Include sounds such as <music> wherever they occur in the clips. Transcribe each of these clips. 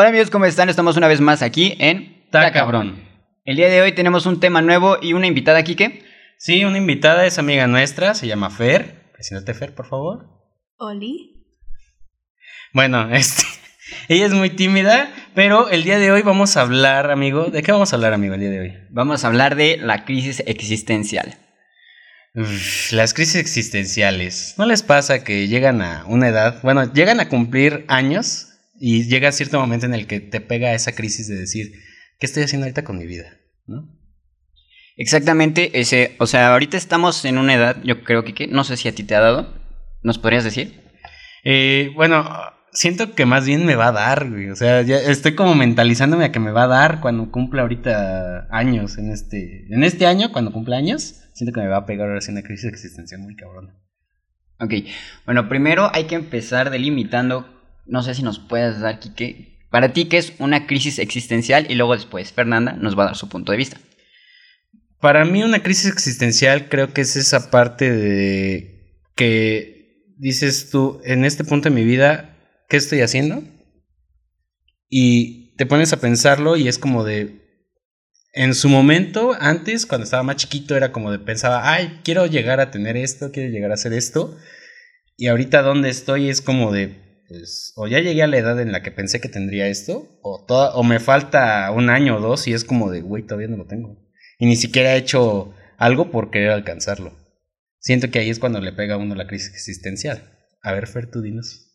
Hola amigos, ¿cómo están? Estamos una vez más aquí en Ta cabrón. El día de hoy tenemos un tema nuevo y una invitada aquí que... Sí, una invitada es amiga nuestra, se llama Fer. Preséntate Fer, por favor. Oli. Bueno, <laughs> este, ella es muy tímida, pero el día de hoy vamos a hablar, amigo. ¿De qué vamos a hablar, amigo, el día de hoy? Vamos a hablar de la crisis existencial. Uf, las crisis existenciales. ¿No les pasa que llegan a una edad, bueno, llegan a cumplir años y llega cierto momento en el que te pega esa crisis de decir, ¿qué estoy haciendo ahorita con mi vida? ¿No? Exactamente, ese, o sea, ahorita estamos en una edad, yo creo que, no sé si a ti te ha dado, ¿nos podrías decir? Eh, bueno, siento que más bien me va a dar, güey. O sea, ya estoy como mentalizándome a que me va a dar cuando cumpla ahorita años en este, en este año, cuando cumpla años, siento que me va a pegar ahora sí una crisis existencial muy cabrona. Ok, bueno, primero hay que empezar delimitando, no sé si nos puedes dar, Kike, para ti qué es una crisis existencial y luego después Fernanda nos va a dar su punto de vista. Para mí una crisis existencial creo que es esa parte de que dices tú, en este punto de mi vida, ¿qué estoy haciendo? Y te pones a pensarlo y es como de, en su momento, antes, cuando estaba más chiquito, era como de pensaba, ay, quiero llegar a tener esto, quiero llegar a hacer esto. Y ahorita donde estoy es como de, pues, o ya llegué a la edad en la que pensé que tendría esto, o, toda, o me falta un año o dos y es como de, güey, todavía no lo tengo. Y ni siquiera he hecho algo por querer alcanzarlo. Siento que ahí es cuando le pega a uno la crisis existencial. A ver, Fer, tú dinos.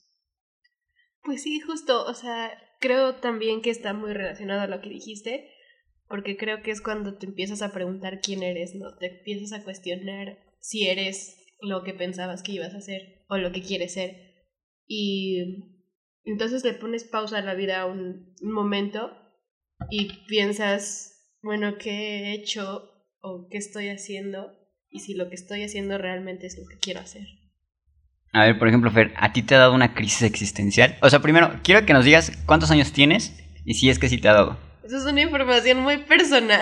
Pues sí, justo, o sea, creo también que está muy relacionado a lo que dijiste, porque creo que es cuando te empiezas a preguntar quién eres, ¿no? Te empiezas a cuestionar si eres lo que pensabas que ibas a ser o lo que quieres ser. Y entonces le pones pausa a la vida un, un momento y piensas, bueno, ¿qué he hecho o qué estoy haciendo? Y si lo que estoy haciendo realmente es lo que quiero hacer. A ver, por ejemplo, Fer, ¿a ti te ha dado una crisis existencial? O sea, primero, quiero que nos digas cuántos años tienes y si es que sí te ha dado. Eso es una información muy personal.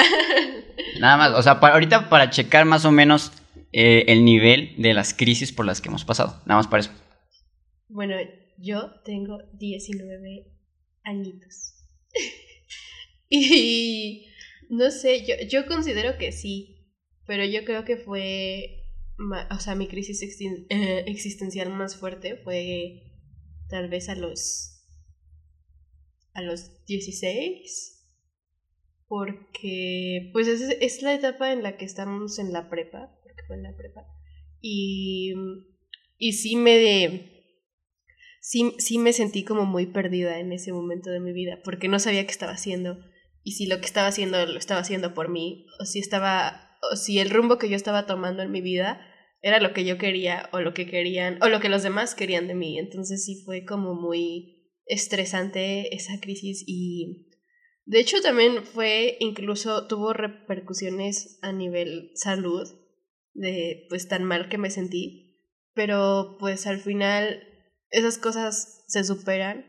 <laughs> Nada más, o sea, para, ahorita para checar más o menos eh, el nivel de las crisis por las que hemos pasado. Nada más para eso. Bueno, yo tengo 19 añitos. <laughs> y no sé, yo, yo considero que sí, pero yo creo que fue, o sea, mi crisis eh, existencial más fuerte fue tal vez a los, a los 16, porque pues es, es la etapa en la que estamos en la prepa, porque fue en la prepa, y, y sí me sí, sí me sentí como muy perdida en ese momento de mi vida, porque no sabía qué estaba haciendo y si lo que estaba haciendo lo estaba haciendo por mí, o si estaba, o si el rumbo que yo estaba tomando en mi vida era lo que yo quería, o lo que querían, o lo que los demás querían de mí. Entonces sí fue como muy estresante esa crisis y de hecho también fue, incluso tuvo repercusiones a nivel salud, de pues tan mal que me sentí, pero pues al final esas cosas se superan,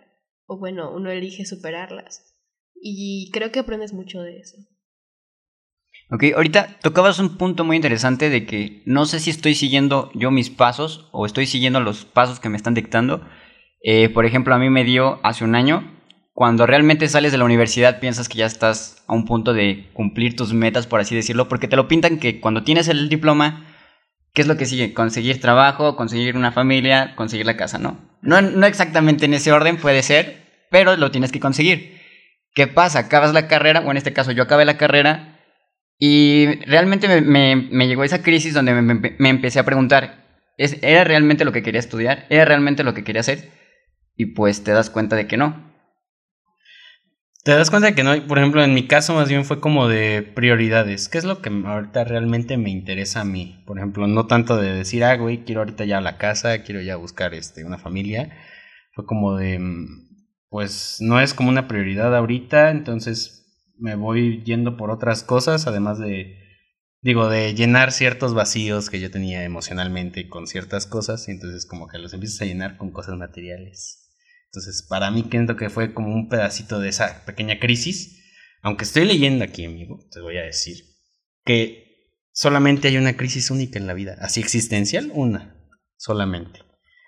o bueno, uno elige superarlas. Y creo que aprendes mucho de eso. Ok, ahorita tocabas un punto muy interesante de que no sé si estoy siguiendo yo mis pasos o estoy siguiendo los pasos que me están dictando. Eh, por ejemplo, a mí me dio hace un año, cuando realmente sales de la universidad piensas que ya estás a un punto de cumplir tus metas, por así decirlo, porque te lo pintan que cuando tienes el diploma, ¿qué es lo que sigue? Conseguir trabajo, conseguir una familia, conseguir la casa, ¿no? No, no exactamente en ese orden puede ser, pero lo tienes que conseguir. ¿Qué pasa? Acabas la carrera, o en este caso yo acabé la carrera, y realmente me, llegó esa crisis donde me, me- me empecé a preguntar, ¿es, ¿era realmente lo que quería estudiar? ¿Era realmente lo que quería hacer? Y pues te das cuenta de que no. Te das cuenta que no, por ejemplo, en mi caso más bien fue como de prioridades. ¿Qué es lo que ahorita realmente me interesa a mí? Por ejemplo, no tanto de decir, ah, güey, quiero ahorita ya la casa, quiero ya buscar este, una familia. Fue como de, mm, pues no es como una prioridad ahorita, entonces me voy yendo por otras cosas, además de, digo, de llenar ciertos vacíos que yo tenía emocionalmente con ciertas cosas, y entonces como que los empiezas a llenar con cosas materiales. Entonces, para mí siento que fue como un pedacito de esa pequeña crisis. Aunque estoy leyendo aquí, amigo, te voy a decir que solamente hay una crisis única en la vida. Así existencial, una, solamente.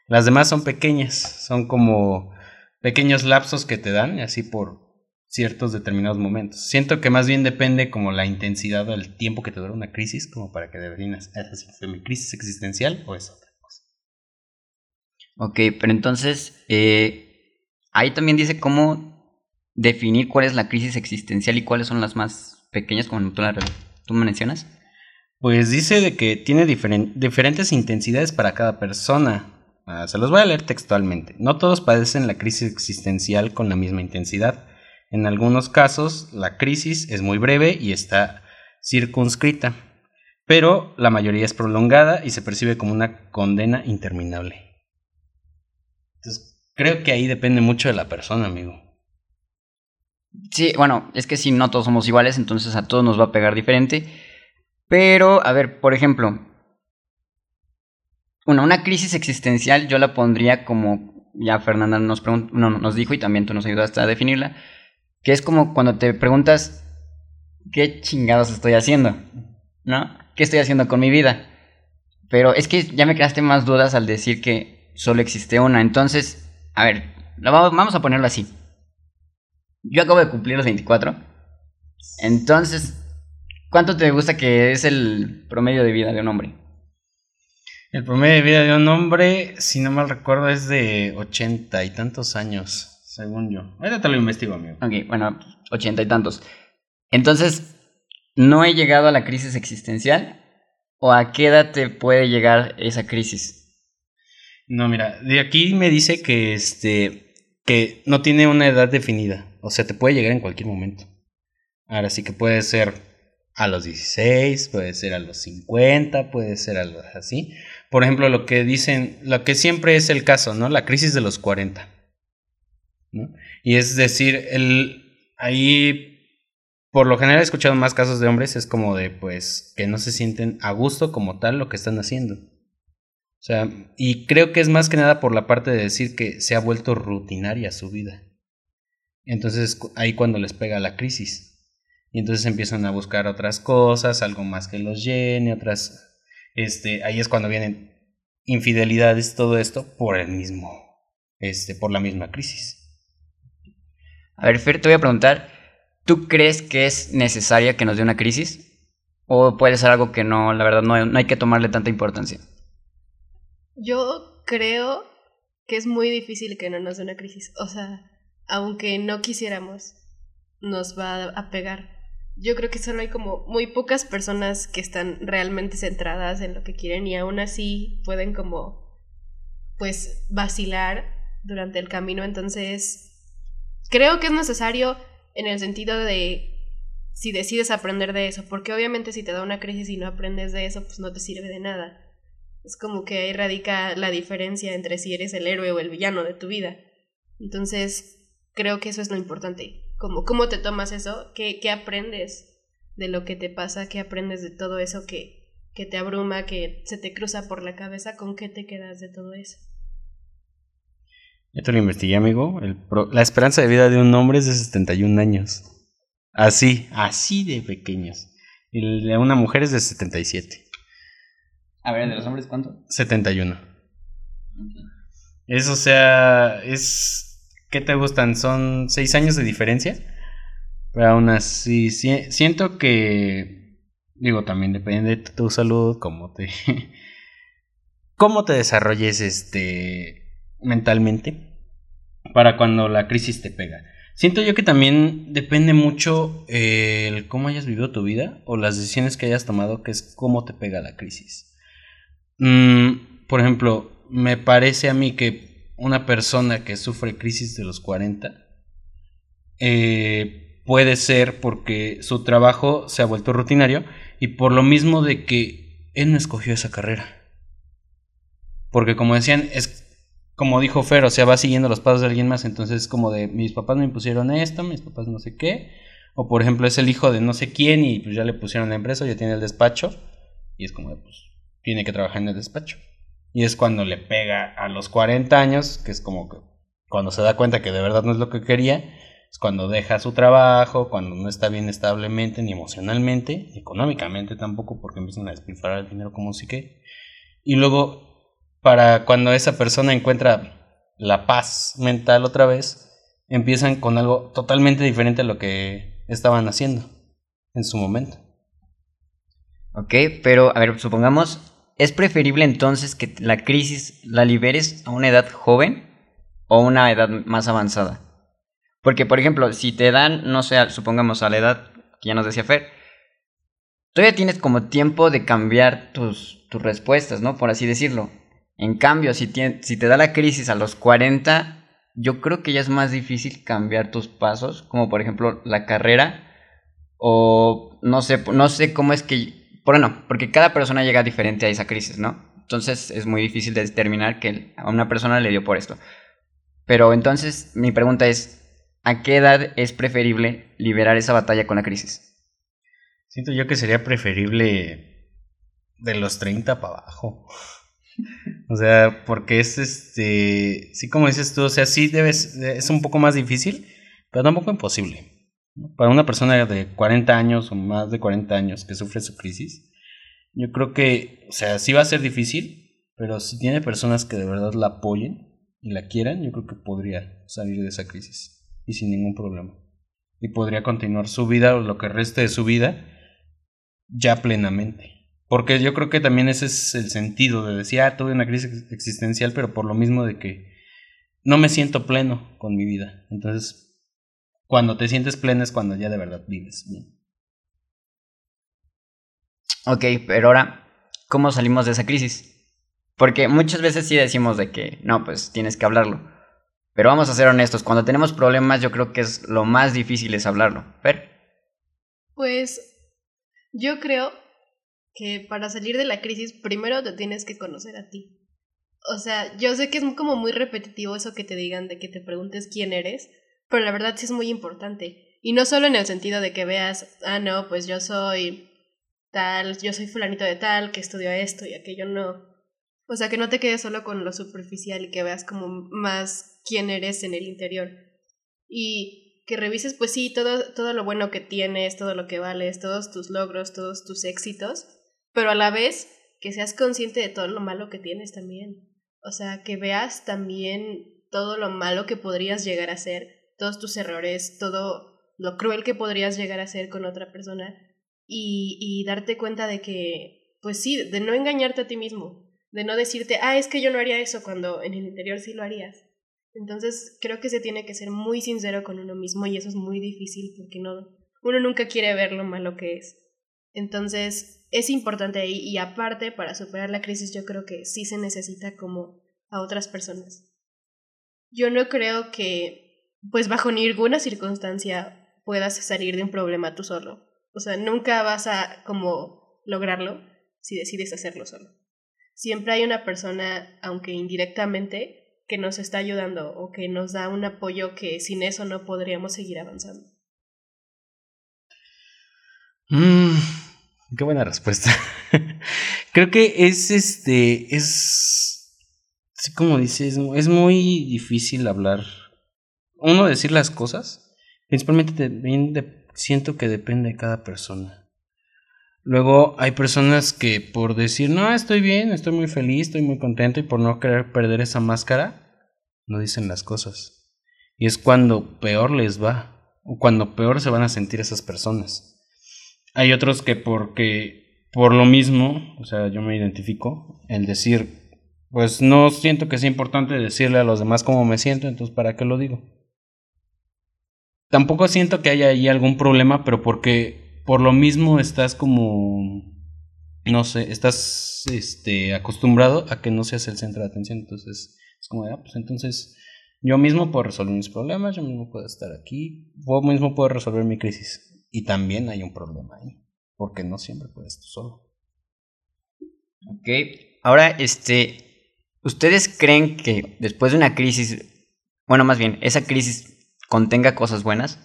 Las demás son pequeñas, son como pequeños lapsos que te dan, así por ciertos determinados momentos. Siento que más bien depende como la intensidad o el tiempo que te dura una crisis, como para que deberías, ¿es fue mi crisis existencial o es otra cosa? Ok, pero entonces, eh, ahí también dice cómo definir cuál es la crisis existencial y cuáles son las más pequeñas, como tú, la, tú mencionas. Pues dice de que tiene diferentes intensidades para cada persona. Ah, se los voy a leer textualmente. No todos padecen la crisis existencial con la misma intensidad. En algunos casos, la crisis es muy breve y está circunscrita, pero la mayoría es prolongada y se percibe como una condena interminable. Entonces, creo que ahí depende mucho de la persona, amigo. Sí, bueno, es que si no todos somos iguales, entonces a todos nos va a pegar diferente. Pero, a ver, por ejemplo, una crisis existencial yo la pondría como ya Fernanda nos, no, nos dijo y también tú nos ayudaste a definirla, que es como cuando te preguntas, ¿qué chingados estoy haciendo? ¿No? ¿Qué estoy haciendo con mi vida? Pero es que ya me creaste más dudas al decir que solo existe una. Entonces, a ver, vamos a ponerlo así. Yo acabo de cumplir los 24. Entonces, ¿cuánto te gusta que es el promedio de vida de un hombre? El promedio de vida de un hombre, si no mal recuerdo, es de ochenta y tantos años según yo. Ahora te lo investigo, amigo. Ok, bueno, ochenta y tantos. Entonces, ¿no he llegado a la crisis existencial? ¿O a qué edad te puede llegar esa crisis? No, mira, de aquí me dice que este que no tiene una edad definida. O sea, te puede llegar en cualquier momento. Ahora sí que puede ser a los 16, puede ser a los 50, puede ser a los así. Por ejemplo, lo que dicen, lo que siempre es el caso, ¿no? La crisis de los 40. Y es decir, el, ahí, por lo general he escuchado más casos de hombres, es como de, pues, que no se sienten a gusto como tal lo que están haciendo. Sea, y creo que es más que nada por la parte de decir que se ha vuelto rutinaria su vida. Entonces ahí cuando les pega la crisis. Y entonces empiezan a buscar otras cosas, algo más que los llene, otras... Este, ahí es cuando vienen infidelidades, todo esto, por el mismo, este, por la misma crisis. A ver, Fer, te voy a preguntar, ¿tú crees que es necesaria que nos dé una crisis? ¿O puede ser algo que no, la verdad, no hay que tomarle tanta importancia? Yo creo que es muy difícil que no nos dé una crisis. O sea, aunque no quisiéramos, nos va a pegar. Yo creo que solo hay como muy pocas personas que están realmente centradas en lo que quieren y aún así pueden como pues vacilar durante el camino. Entonces, creo que es necesario en el sentido de si decides aprender de eso, porque obviamente si te da una crisis y no aprendes de eso, pues no te sirve de nada. Es como que ahí radica la diferencia entre si eres el héroe o el villano de tu vida. Entonces, creo que eso es lo importante. Como, ¿Cómo te tomas eso? ¿Qué, ¿Qué aprendes de lo que te pasa? ¿Qué aprendes de todo eso que, que te abruma, que se te cruza por la cabeza? ¿Con qué te quedas de todo eso? Ya te lo investigué, amigo. la esperanza de vida de un hombre es de 71 años. Así, así de pequeños. Y el de una mujer es de 77. A ver, ¿de los hombres cuánto? 71. Eso, o sea, es... ¿Qué te gustan? ¿Son 6 años de diferencia? Pero aún así, siento que... Digo, también depende de tu salud, cómo te... <laughs> cómo te desarrolles este mentalmente para cuando la crisis te pega. Siento yo que también depende mucho eh, el cómo hayas vivido tu vida o las decisiones que hayas tomado, que es cómo te pega la crisis. Mm, por ejemplo, me parece a mí que una persona que sufre crisis de los 40 eh, puede ser porque su trabajo se ha vuelto rutinario y por lo mismo de que él no escogió esa carrera. Porque como decían, es como dijo Fer, o sea, va siguiendo los pasos de alguien más, entonces como de mis papás me impusieron esto, mis papás no sé qué, o por ejemplo es el hijo de no sé quién y pues ya le pusieron la empresa, ya tiene el despacho, y es como de pues tiene que trabajar en el despacho. Y es cuando le pega a los 40 años, que es como que cuando se da cuenta que de verdad no es lo que quería, es cuando deja su trabajo, cuando no está bien establemente, ni emocionalmente, ni económicamente tampoco, porque empiezan a despilfarrar el dinero como si que. Y luego para cuando esa persona encuentra la paz mental otra vez, empiezan con algo totalmente diferente a lo que estaban haciendo en su momento. Ok, pero a ver, supongamos, ¿es preferible entonces que la crisis la liberes a una edad joven o a una edad más avanzada? Porque, por ejemplo, si te dan, no sé, supongamos a la edad que ya nos decía Fer, todavía tienes como tiempo de cambiar tus, tus respuestas, ¿no? Por así decirlo. En cambio, si, te da la crisis a los 40, yo creo que ya es más difícil cambiar tus pasos, como por ejemplo la carrera, o no sé, no sé cómo es que, bueno, porque cada persona llega diferente a esa crisis, ¿no? Entonces es muy difícil de determinar que a una persona le dio por esto. Pero entonces mi pregunta es, ¿a qué edad es preferible liberar esa batalla con la crisis? Siento yo que sería preferible de los 30 para abajo. <laughs> O sea, porque es este, sí como dices tú, o sea, sí debes, es un poco más difícil, pero tampoco imposible. Para una persona de 40 años o más de 40 años que sufre su crisis, yo creo que, o sea, sí va a ser difícil, pero si tiene personas que de verdad la apoyen y la quieran, yo creo que podría salir de esa crisis y sin ningún problema. Y podría continuar su vida o lo que reste de su vida ya plenamente. Porque yo creo que también ese es el sentido de decir, ah, tuve una crisis existencial, pero por lo mismo de que no me siento pleno con mi vida. Entonces, cuando te sientes pleno es cuando ya de verdad vives bien. Ok, pero ahora, ¿cómo salimos de esa crisis? Porque muchas veces sí decimos de que, no, pues tienes que hablarlo. Pero vamos a ser honestos, cuando tenemos problemas yo creo que es lo más difícil es hablarlo. ¿Ver? Pues yo creo que para salir de la crisis primero te tienes que conocer a ti. O sea, yo sé que es como muy repetitivo eso que te digan de que te preguntes quién eres, pero la verdad sí es muy importante. Y no solo en el sentido de que veas, ah, no, pues yo soy tal, yo soy fulanito de tal, que estudió esto y aquello, no. O sea, que no te quedes solo con lo superficial y que veas como más quién eres en el interior. Y que revises, pues sí, todo, todo lo bueno que tienes, todo lo que vales, todos tus logros, todos tus éxitos, pero a la vez que seas consciente de todo lo malo que tienes también. O sea, que veas también todo lo malo que podrías llegar a ser, todos tus errores, todo lo cruel que podrías llegar a ser con otra persona y, y darte cuenta de que, pues sí, de no engañarte a ti mismo, de no decirte, ah, es que yo no haría eso cuando en el interior sí lo harías. Entonces creo que se tiene que ser muy sincero con uno mismo y eso es muy difícil porque no, uno nunca quiere ver lo malo que es. Entonces es importante ahí y aparte para superar la crisis yo creo que sí se necesita como a otras personas. Yo no creo que pues bajo ninguna circunstancia puedas salir de un problema tú solo. O sea, nunca vas a como lograrlo si decides hacerlo solo. Siempre hay una persona, aunque indirectamente, que nos está ayudando o que nos da un apoyo que sin eso no podríamos seguir avanzando. Mm, Qué buena respuesta. <laughs> Creo que es este. Es. Como dices, es muy difícil hablar. Uno, decir las cosas. Principalmente de, siento que depende de cada persona. Luego hay personas que por decir, no, estoy bien, estoy muy feliz, estoy muy contento y por no querer perder esa máscara, no dicen las cosas. Y es cuando peor les va, o cuando peor se van a sentir esas personas. Hay otros que porque por lo mismo, o sea, yo me identifico, el decir, pues no siento que sea importante decirle a los demás cómo me siento, entonces ¿para qué lo digo? Tampoco siento que haya ahí algún problema, pero porque por lo mismo estás como, no sé, estás este, acostumbrado a que no seas el centro de atención, entonces es como, ah, pues entonces yo mismo puedo resolver mis problemas, yo mismo puedo estar aquí, yo mismo puedo resolver mi crisis. Y también hay un problema ahí, porque no siempre puedes tú solo. Ok, ahora, este, ¿ustedes creen que después de una crisis, bueno, más bien, esa crisis contenga cosas buenas?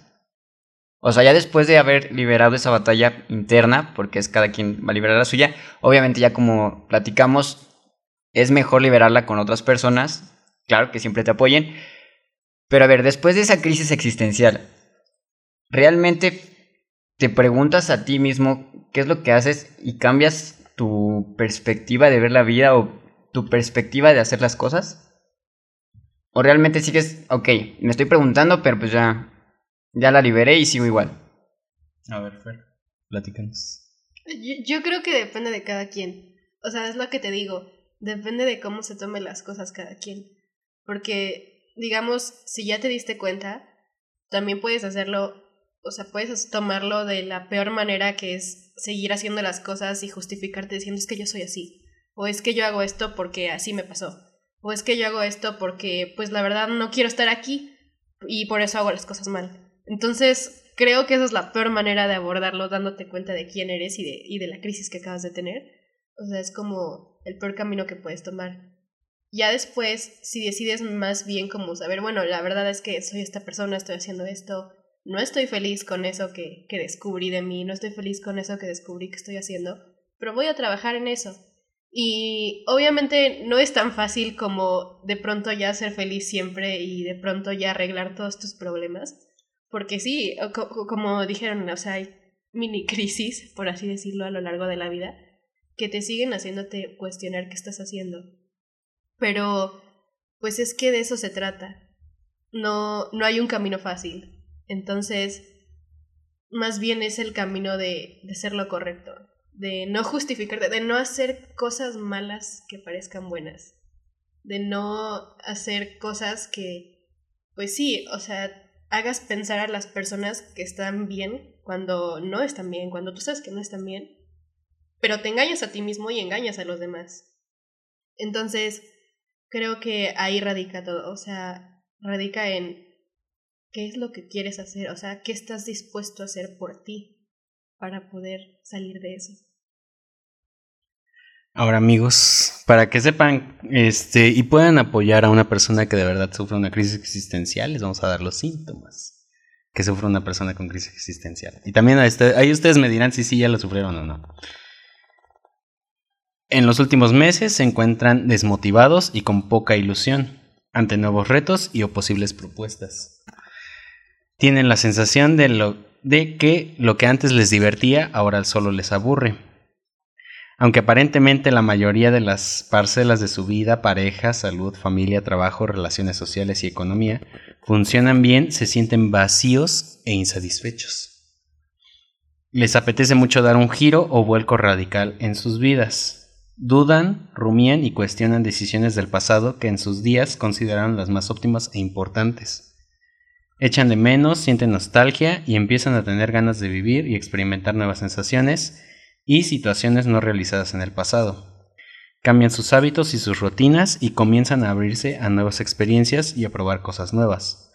O sea, ya después de haber liberado esa batalla interna, porque es cada quien va a liberar la suya, obviamente ya como platicamos, es mejor liberarla con otras personas, claro que siempre te apoyen, pero a ver, después de esa crisis existencial, ¿realmente te preguntas a ti mismo qué es lo que haces y cambias tu perspectiva de ver la vida o tu perspectiva de hacer las cosas? ¿O realmente sigues, ok, me estoy preguntando, pero pues ya, ya la liberé y sigo igual? A ver, Fer, platícanos. Yo, yo creo que depende de cada quien. O sea, es lo que te digo. Depende de cómo se tomen las cosas cada quien. Porque, digamos, si ya te diste cuenta, también puedes hacerlo, o sea, puedes tomarlo de la peor manera que es seguir haciendo las cosas y justificarte diciendo es que yo soy así. O es que yo hago esto porque así me pasó. O es que yo hago esto porque, pues la verdad, no quiero estar aquí y por eso hago las cosas mal. Entonces, creo que esa es la peor manera de abordarlo, dándote cuenta de quién eres y de, y de la crisis que acabas de tener. O sea, es como el peor camino que puedes tomar. Ya después, si decides más bien como saber, bueno, la verdad es que soy esta persona, estoy haciendo esto, no estoy feliz con eso que, que descubrí de mí, no estoy feliz con eso que descubrí que estoy haciendo, pero voy a trabajar en eso. Y obviamente no es tan fácil como de pronto ya ser feliz siempre y de pronto ya arreglar todos tus problemas. Porque sí, como dijeron, o sea, hay mini crisis, por así decirlo, a lo largo de la vida, que te siguen haciéndote cuestionar qué estás haciendo. Pero, pues es que de eso se trata. No, no hay un camino fácil. Entonces, más bien es el camino de, de ser lo correcto, de no justificarte, de no hacer cosas malas que parezcan buenas, de no hacer cosas que, pues sí, o sea, hagas pensar a las personas que están bien cuando no están bien, cuando tú sabes que no están bien, pero te engañas a ti mismo y engañas a los demás. Entonces, creo que ahí radica todo, o sea, radica en qué es lo que quieres hacer, o sea, qué estás dispuesto a hacer por ti para poder salir de eso. Ahora amigos, para que sepan este y puedan apoyar a una persona que de verdad sufre una crisis existencial, les vamos a dar los síntomas que sufre una persona con crisis existencial. Y también este, ahí ustedes me dirán si sí ya lo sufrieron o no. En los últimos meses se encuentran desmotivados y con poca ilusión ante nuevos retos y o posibles propuestas. Tienen la sensación de, lo, de que lo que antes les divertía ahora solo les aburre. Aunque aparentemente la mayoría de las parcelas de su vida, pareja, salud, familia, trabajo, relaciones sociales y economía funcionan bien, se sienten vacíos e insatisfechos. Les apetece mucho dar un giro o vuelco radical en sus vidas Dudan, rumían y cuestionan decisiones del pasado que en sus días consideraron las más óptimas e importantes. Echan de menos, sienten nostalgia y empiezan a tener ganas de vivir y experimentar nuevas sensaciones y situaciones no realizadas en el pasado. Cambian sus hábitos y sus rutinas y comienzan a abrirse a nuevas experiencias y a probar cosas nuevas.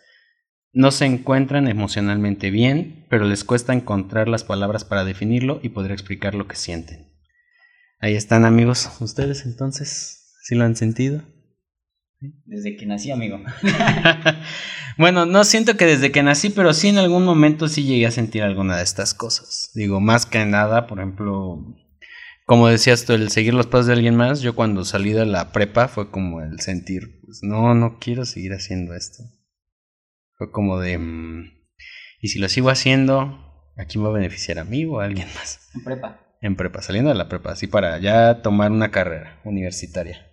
No se encuentran emocionalmente bien, pero les cuesta encontrar las palabras para definirlo y poder explicar lo que sienten. Ahí están amigos, ustedes entonces, ¿sí lo han sentido? Desde que nací, amigo. <laughs> bueno, no siento que desde que nací, pero sí en algún momento sí llegué a sentir alguna de estas cosas. Digo, más que nada, por ejemplo, como decías tú, el seguir los pasos de alguien más, yo cuando salí de la prepa fue como el sentir, pues no, no quiero seguir haciendo esto. Fue como de, mm, ¿y si lo sigo haciendo, a quién va a beneficiar a mí o a alguien más? En prepa en prepa, saliendo de la prepa, así para ya tomar una carrera universitaria.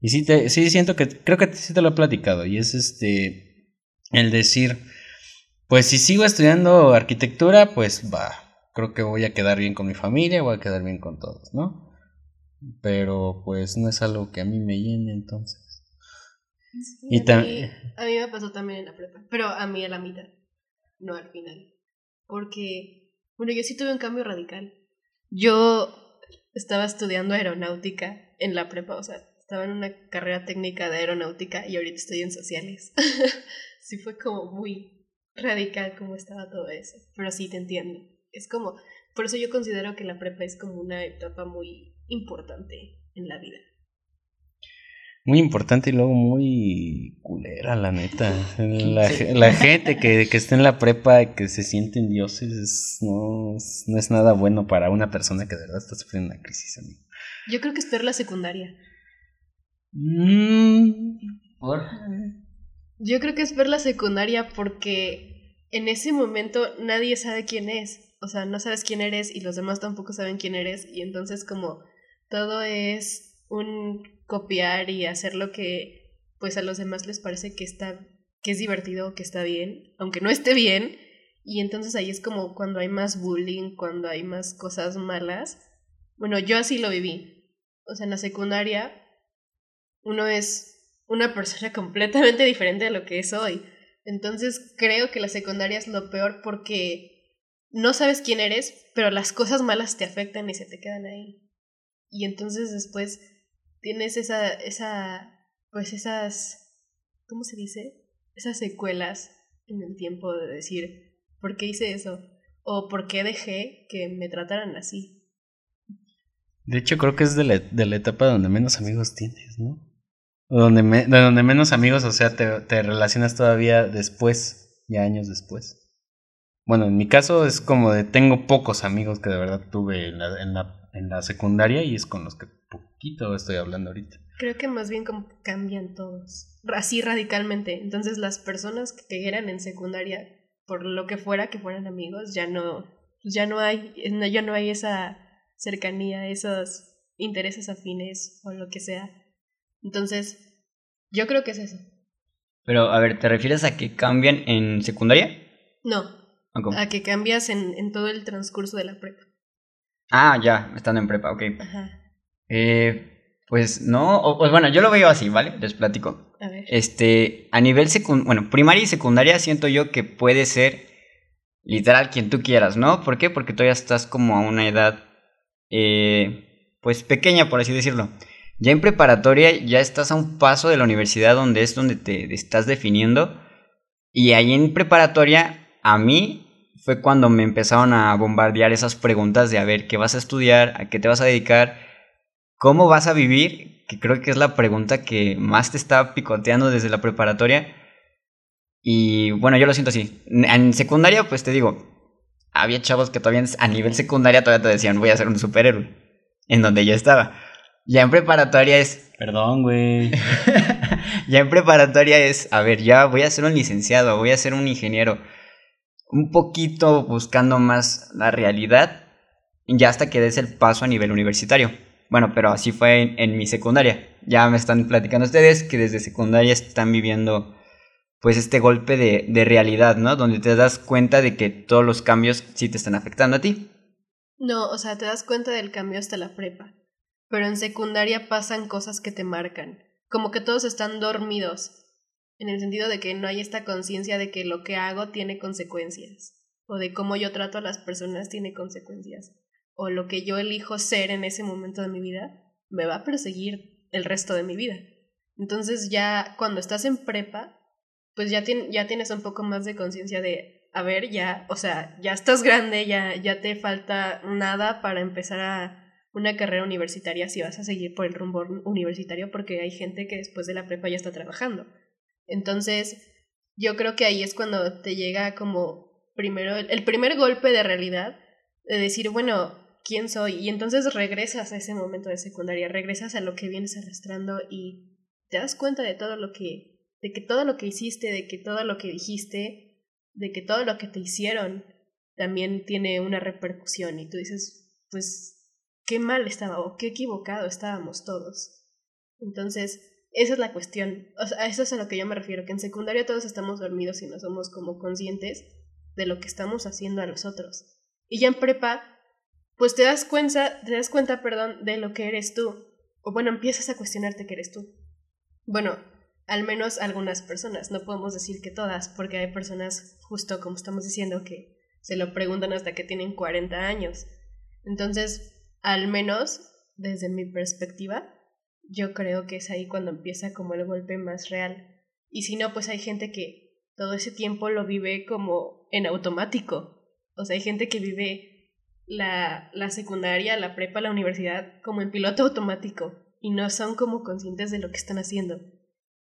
Y sí, te, sí siento que, creo que sí te lo he platicado, y es este, el decir, pues si sigo estudiando arquitectura, pues va, creo que voy a quedar bien con mi familia, voy a quedar bien con todos, ¿no? Pero pues no es algo que a mí me llene entonces. y a, mí, a mí me pasó también en la prepa, pero a mí a la mitad, no al final. Porque, bueno, yo sí tuve un cambio radical. Yo estaba estudiando aeronáutica en la prepa, o sea, estaba en una carrera técnica de aeronáutica y ahorita estoy en sociales. <laughs> sí fue como muy radical como estaba todo eso, pero sí te entiendo. Es como, por eso yo considero que la prepa es como una etapa muy importante en la vida muy importante y luego muy culera, la neta. <laughs> La, gente que, que, está en la prepa, que se sienten dioses, no, no es nada bueno para una persona que de verdad está sufriendo una crisis. Amigo. Yo creo que es peor la secundaria. Mm, ¿Por? Yo creo que es ver la secundaria porque en ese momento nadie sabe quién es. O sea, no sabes quién eres y los demás tampoco saben quién eres. Y entonces como todo es un copiar y hacer lo que pues a los demás les parece que está, que es divertido, que está bien, aunque no esté bien, y entonces ahí es como cuando hay más bullying, cuando hay más cosas malas. Bueno, yo así lo viví. O sea, en la secundaria uno es una persona <laughs> completamente diferente de lo que es hoy. Entonces creo que la secundaria es lo peor porque no sabes quién eres, pero las cosas malas te afectan y se te quedan ahí. Y entonces después tienes esa, esa, pues esas, ¿cómo se dice? Esas secuelas en el tiempo de decir, ¿por qué hice eso? O ¿por qué dejé que me trataran así? De hecho, creo que es de la, de la etapa donde menos amigos tienes, ¿no? Donde, donde menos amigos, o sea, te, te relacionas todavía después, ya años después. Bueno, en mi caso es como de tengo pocos amigos que de verdad tuve en la, en la, en la secundaria y es con los que poquito estoy hablando ahorita. Creo que más bien como cambian todos, así radicalmente. Entonces las personas que eran en secundaria, por lo que fuera que fueran amigos, ya no, ya no hay, ya no hay esa cercanía, esos intereses afines o lo que sea. Entonces, yo creo que es eso. Pero, a ver, ¿te refieres a que cambian en secundaria? No, ¿O cómo? a que cambias en, en todo el transcurso de la prepa. Ah, ya, estando en prepa, ok. Ajá. Eh, pues no, o, pues bueno, yo lo veo así, ¿vale? Les platico. A ver. Este, a nivel secundario, bueno, primaria y secundaria siento yo que puede ser literal quien tú quieras, ¿no? ¿Por qué? Porque todavía estás como a una edad, eh, pues pequeña, por así decirlo. Ya en preparatoria ya estás a un paso de la universidad donde es donde te estás definiendo. Y ahí en preparatoria, a mí fue cuando me empezaron a bombardear esas preguntas de a ver qué vas a estudiar, a qué te vas a dedicar, cómo vas a vivir, que creo que es la pregunta que más te está picoteando desde la preparatoria. Y bueno, yo lo siento así. En secundaria, pues te digo, había chavos que todavía a nivel secundaria todavía te decían, voy a ser un superhéroe, en donde yo estaba. Ya en preparatoria es, Perdón, güey. <laughs> ya en preparatoria es, a ver, ya voy a ser un licenciado, voy a ser un ingeniero. Un poquito buscando más la realidad, ya hasta que des el paso a nivel universitario. Bueno, pero así fue en, en mi secundaria. Ya me están platicando ustedes que desde secundaria están viviendo pues este golpe de, de realidad, ¿no? Donde te das cuenta de que todos los cambios sí te están afectando a ti. No, o sea, te das cuenta del cambio hasta la prepa. Pero en secundaria pasan cosas que te marcan. Como que todos están dormidos. En el sentido de que no hay esta conciencia de que lo que hago tiene consecuencias. O de cómo yo trato a las personas tiene consecuencias. O lo que yo elijo ser en ese momento de mi vida me va a perseguir el resto de mi vida. Entonces ya cuando estás en prepa, pues ya, tien- ya tienes un poco más de conciencia de, a ver, ya, o sea, ya estás grande, ya, ya te falta nada para empezar a una carrera universitaria si vas a seguir por el rumbo universitario porque hay gente que después de la prepa ya está trabajando. Entonces, yo creo que ahí es cuando te llega como primero el, primer golpe de realidad de decir, bueno, ¿quién soy? Y entonces regresas a ese momento de secundaria, regresas a lo que vienes arrastrando y te das cuenta de todo lo que de que todo lo que hiciste, de que todo lo que dijiste, de que todo lo que te hicieron también tiene una repercusión y tú dices, pues qué mal estaba o qué equivocado estábamos todos. Entonces, esa es la cuestión. O sea, eso es a lo que yo me refiero, que en secundaria todos estamos dormidos y no somos como conscientes de lo que estamos haciendo a los otros. Y ya en prepa, pues te das cuenta, te das cuenta, perdón, de lo que eres tú. O bueno, empiezas a cuestionarte que eres tú. Bueno, al menos algunas personas, no podemos decir que todas, porque hay personas, justo como estamos diciendo, que se lo preguntan hasta que tienen 40 años. Entonces, al menos desde mi perspectiva, yo creo que es ahí cuando empieza como el golpe más real. Y si no, pues hay gente que todo ese tiempo lo vive como en automático. O sea, hay gente que vive la, la secundaria, la prepa, la universidad como en piloto automático y no son como conscientes de lo que están haciendo.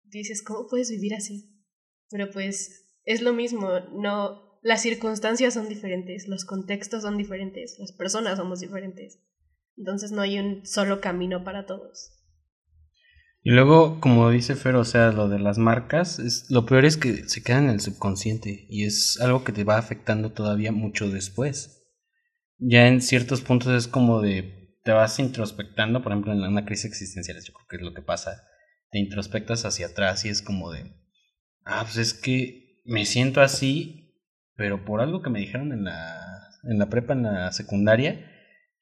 Dices, ¿cómo puedes vivir así? Pero pues es lo mismo, no, las circunstancias son diferentes, los contextos son diferentes, las personas somos diferentes. Entonces no hay un solo camino para todos. Y luego, como dice Fer, o sea, lo de las marcas, es, lo peor es que se quedan en el subconsciente y es algo que te va afectando todavía mucho después. Ya en ciertos puntos es como de, te vas introspectando, por ejemplo, en una crisis existencial, yo creo que es lo que pasa. te introspectas hacia atrás y es como de, ah, pues es que me siento así, pero por algo que me dijeron en la, en la prepa, en la secundaria,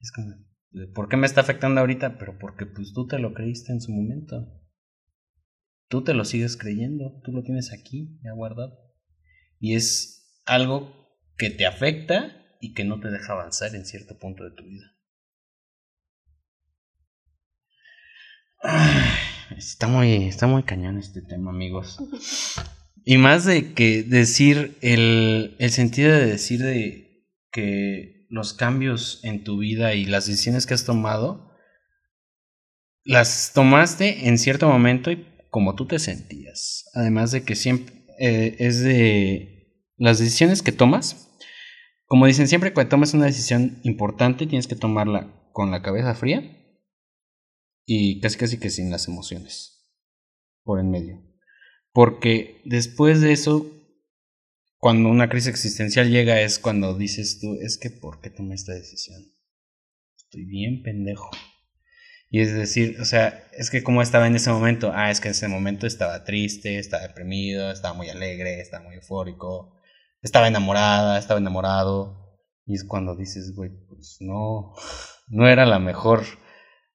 es como, ¿por qué me está afectando ahorita? Pero porque pues tú te lo creíste en su momento. Tú te lo sigues creyendo, tú lo tienes aquí, ya guardado. Y es algo que te afecta y que no te deja avanzar en cierto punto de tu vida. Está muy, está muy cañón este tema, amigos. Y más de que decir, el, el sentido de decir de que los cambios en tu vida y las decisiones que has tomado, las tomaste en cierto momento y como tú te sentías. Además de que siempre eh, es de las decisiones que tomas. Como dicen, siempre que tomas una decisión importante tienes que tomarla con la cabeza fría y casi casi que sin las emociones por en medio. Porque después de eso, cuando una crisis existencial llega es cuando dices tú, es que ¿por qué tomé esta decisión? Estoy bien pendejo. Y es decir, o sea, es que como estaba en ese momento, ah, es que en ese momento estaba triste, estaba deprimido, estaba muy alegre, estaba muy eufórico, estaba enamorada, estaba enamorado. Y es cuando dices, güey, pues no, no era la mejor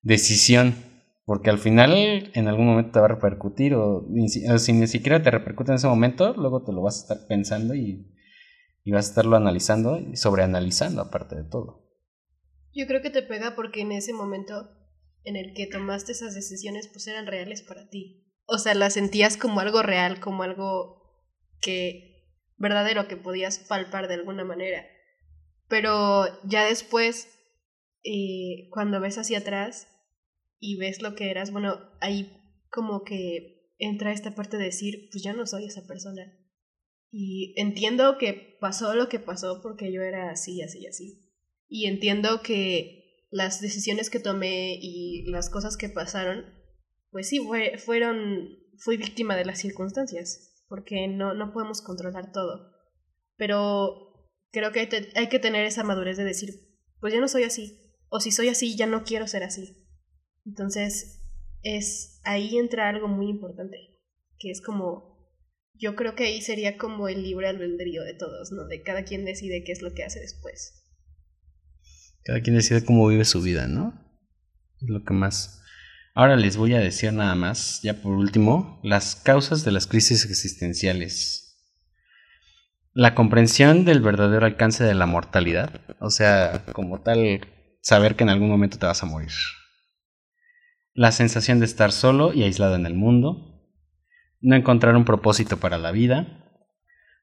decisión, porque al final en algún momento te va a repercutir o, si ni siquiera te repercute en ese momento, luego te lo vas a estar pensando y, y vas a estarlo analizando y sobreanalizando aparte de todo. Yo creo que te pega porque en ese momento en el que tomaste esas decisiones pues eran reales para ti. O sea, las sentías como algo real, como algo que verdadero que podías palpar de alguna manera. Pero ya después eh, cuando ves hacia atrás y ves lo que eras, bueno, ahí como que entra esta parte de decir, pues ya no soy esa persona. Y entiendo que pasó lo que pasó porque yo era así, así, así. Y entiendo que las decisiones que tomé y las cosas que pasaron, pues sí, fueron, fui víctima de las circunstancias, porque no, no podemos controlar todo. Pero creo que hay, hay que tener esa madurez de decir, pues ya no soy así, o si soy así, ya no quiero ser así. Entonces, es ahí entra algo muy importante, que es como, yo creo que ahí sería como el libre albedrío de todos, ¿no? De cada quien decide qué es lo que hace después. Cada quien decide cómo vive su vida, ¿no? Es lo que más. Ahora les voy a decir nada más, ya por último, las causas de las crisis existenciales. La comprensión del verdadero alcance de la mortalidad, o sea, como tal saber que en algún momento te vas a morir. La sensación de estar solo y aislado en el mundo. No encontrar un propósito para la vida.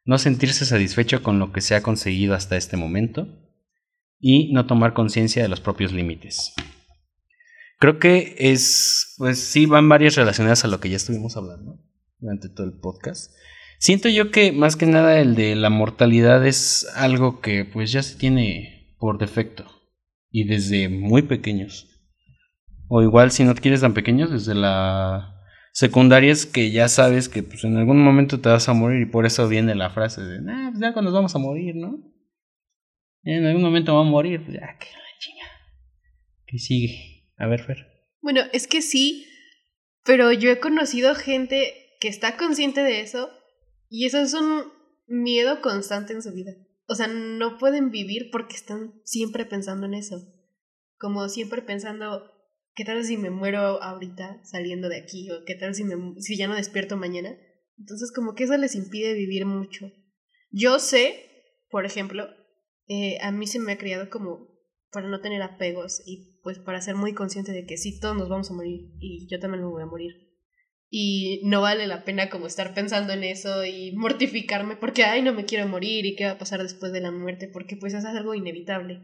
No sentirse satisfecho con lo que se ha conseguido hasta este momento. Y no tomar conciencia de los propios límites. Creo que es, pues sí, van varias relacionadas a lo que ya estuvimos hablando durante todo el podcast. Siento yo que más que nada el de la mortalidad es algo que pues ya se tiene por defecto y desde muy pequeños. O igual si no quieres tan pequeños, desde la secundaria es que ya sabes que pues, en algún momento te vas a morir y por eso viene la frase de, nah, pues ya cuando nos vamos a morir, ¿no? En algún momento vamos a morir, pues ya, que chinga. ¿Qué sigue? A ver, Fer. Bueno, es que sí, pero yo he conocido gente que está consciente de eso y eso es un miedo constante en su vida. O sea, no pueden vivir porque están siempre pensando en eso. Como siempre pensando, ¿qué tal si me muero ahorita saliendo de aquí? ¿O qué tal si, me, si ya no despierto mañana? Entonces, como que eso les impide vivir mucho. Yo sé, por ejemplo, eh, a mí se me ha criado como para no tener apegos y pues para ser muy consciente de que sí, todos nos vamos a morir y yo también me voy a morir y no vale la pena como estar pensando en eso y mortificarme porque, ay, no me quiero morir y qué va a pasar después de la muerte, porque pues es algo inevitable.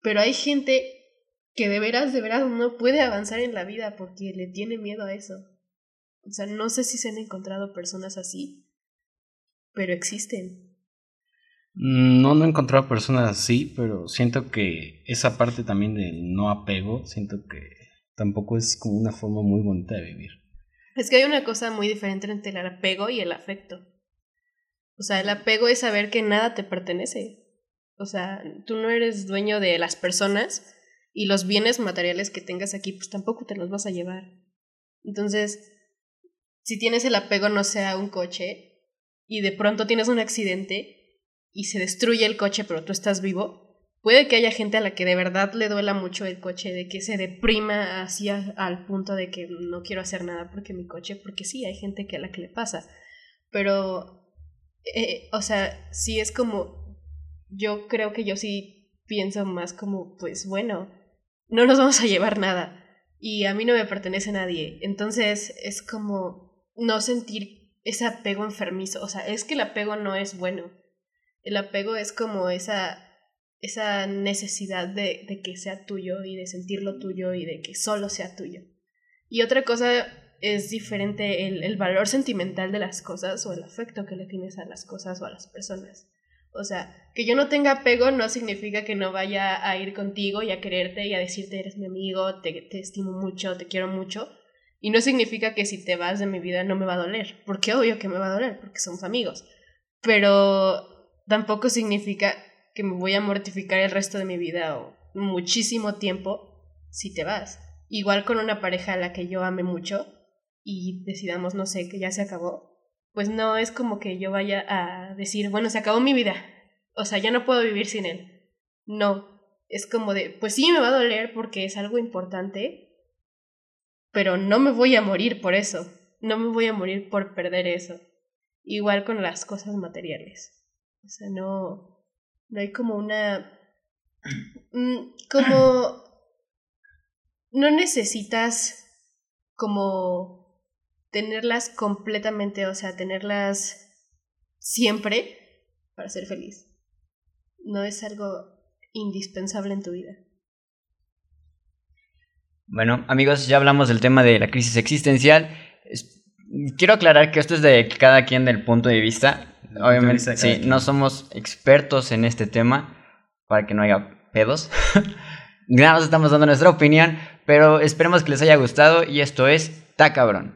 Pero hay gente que de veras, de veras no puede avanzar en la vida porque le tiene miedo a eso. O sea, no sé si se han encontrado personas así, pero existen. No, no he encontrado personas así, pero siento que esa parte también del no apego, siento que tampoco es como una forma muy bonita de vivir. Es que hay una cosa muy diferente entre el apego y el afecto. O sea, el apego es saber que nada te pertenece. O sea, tú no eres dueño de las personas y los bienes materiales que tengas aquí, pues tampoco te los vas a llevar. Entonces, si tienes el apego no sea un coche y de pronto tienes un accidente y se destruye el coche pero tú estás vivo, puede que haya gente a la que de verdad le duela mucho el coche, de que se deprima así al punto de que no quiero hacer nada porque mi coche, porque sí, hay gente que a la que le pasa, pero, eh, o sea, sí es como, yo creo que yo sí pienso más como, pues bueno, no nos vamos a llevar nada y a mí no me pertenece nadie. Entonces es como no sentir ese apego enfermizo. O sea, es que el apego no es bueno. El apego es como esa, esa necesidad de, de que sea tuyo y de sentirlo tuyo y de que solo sea tuyo. Y otra cosa es diferente el, el valor sentimental de las cosas o el afecto que le tienes a las cosas o a las personas. O sea, que yo no tenga apego no significa que no vaya a ir contigo y a quererte y a decirte eres mi amigo, te, estimo mucho, te quiero mucho. Y no significa que si te vas de mi vida no me va a doler, porque obvio que me va a doler, porque somos amigos. Pero tampoco significa que me voy a mortificar el resto de mi vida o muchísimo tiempo si te vas. Igual con una pareja a la que yo ame mucho y decidamos, no sé, que ya se acabó, pues no es como que yo vaya a decir, bueno, se acabó mi vida, o sea, ya no puedo vivir sin él. No, es como de, pues sí me va a doler porque es algo importante, pero no me voy a morir por eso, no me voy a morir por perder eso. Igual con las cosas materiales. O sea, no, no hay como una... Mm, como... No necesitas como tenerlas completamente, o sea, tenerlas siempre para ser feliz. No es algo indispensable en tu vida. Bueno, amigos, ya hablamos del tema de la crisis existencial. Quiero aclarar que esto es de cada quien del punto de vista. Obviamente, sí, no somos expertos en este tema para que no haya pedos. <laughs> Nada más estamos dando nuestra opinión, pero esperemos que les haya gustado y esto es Ta Cabrón.